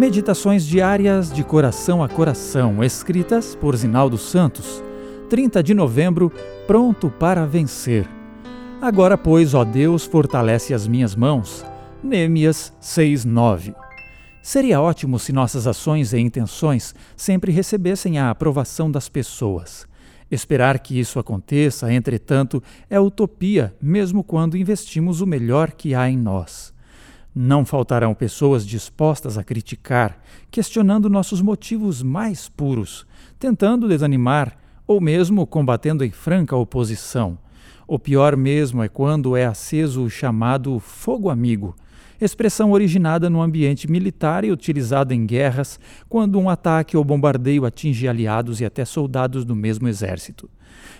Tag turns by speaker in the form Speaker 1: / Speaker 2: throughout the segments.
Speaker 1: Meditações diárias de coração a coração, escritas por Zinaldo Santos. 30 de novembro, pronto para vencer. Agora, pois, ó Deus, fortalece as minhas mãos. Neemias 6:9. Seria ótimo se nossas ações e intenções sempre recebessem a aprovação das pessoas. Esperar que isso aconteça, entretanto, é utopia, mesmo quando investimos o melhor que há em nós. Não faltarão pessoas dispostas a criticar, questionando nossos motivos mais puros, tentando desanimar ou mesmo combatendo em franca oposição. O pior mesmo é quando é aceso o chamado fogo amigo, expressão originada no ambiente militar e utilizada em guerras quando um ataque ou bombardeio atinge aliados e até soldados do mesmo exército.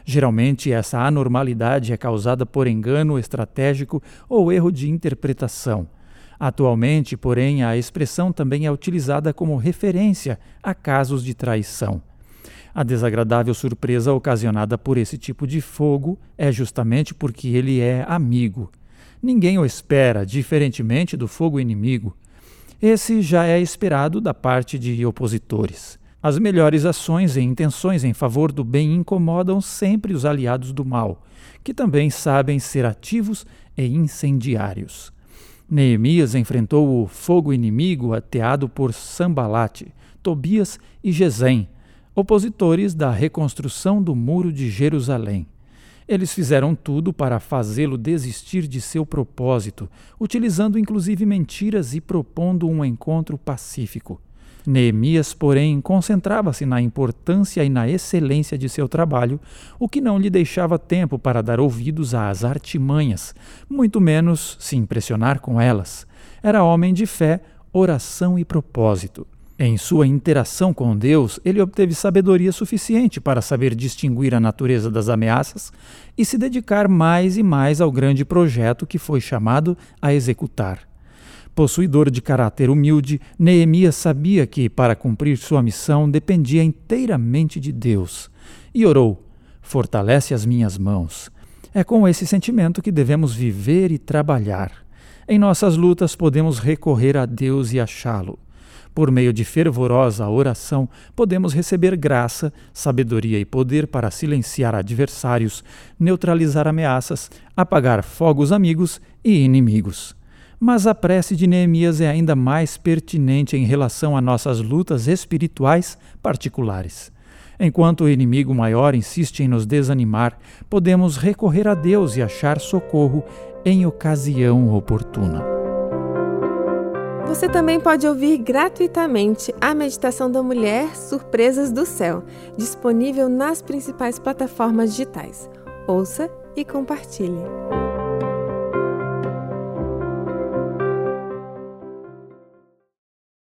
Speaker 1: Geralmente, essa anormalidade é causada por engano estratégico ou erro de interpretação. Atualmente, porém, a expressão também é utilizada como referência a casos de traição. A desagradável surpresa ocasionada por esse tipo de fogo é justamente porque ele é amigo. Ninguém o espera, diferentemente do fogo inimigo. Esse já é esperado da parte de opositores. As melhores ações e intenções em favor do bem incomodam sempre os aliados do mal, que também sabem ser ativos e incendiários. Neemias enfrentou o fogo inimigo ateado por Sambalate, Tobias e Gesem, opositores da reconstrução do Muro de Jerusalém. Eles fizeram tudo para fazê-lo desistir de seu propósito, utilizando inclusive mentiras e propondo um encontro pacífico. Neemias, porém, concentrava-se na importância e na excelência de seu trabalho, o que não lhe deixava tempo para dar ouvidos às artimanhas, muito menos se impressionar com elas. Era homem de fé, oração e propósito. Em sua interação com Deus, ele obteve sabedoria suficiente para saber distinguir a natureza das ameaças e se dedicar mais e mais ao grande projeto que foi chamado a executar. Possuidor de caráter humilde, Neemias sabia que, para cumprir sua missão, dependia inteiramente de Deus. E orou: Fortalece as minhas mãos. É com esse sentimento que devemos viver e trabalhar. Em nossas lutas, podemos recorrer a Deus e achá-lo. Por meio de fervorosa oração, podemos receber graça, sabedoria e poder para silenciar adversários, neutralizar ameaças, apagar fogos amigos e inimigos. Mas a prece de Neemias é ainda mais pertinente em relação a nossas lutas espirituais particulares. Enquanto o inimigo maior insiste em nos desanimar, podemos recorrer a Deus e achar socorro em ocasião oportuna.
Speaker 2: Você também pode ouvir gratuitamente a Meditação da Mulher Surpresas do Céu, disponível nas principais plataformas digitais. Ouça e compartilhe.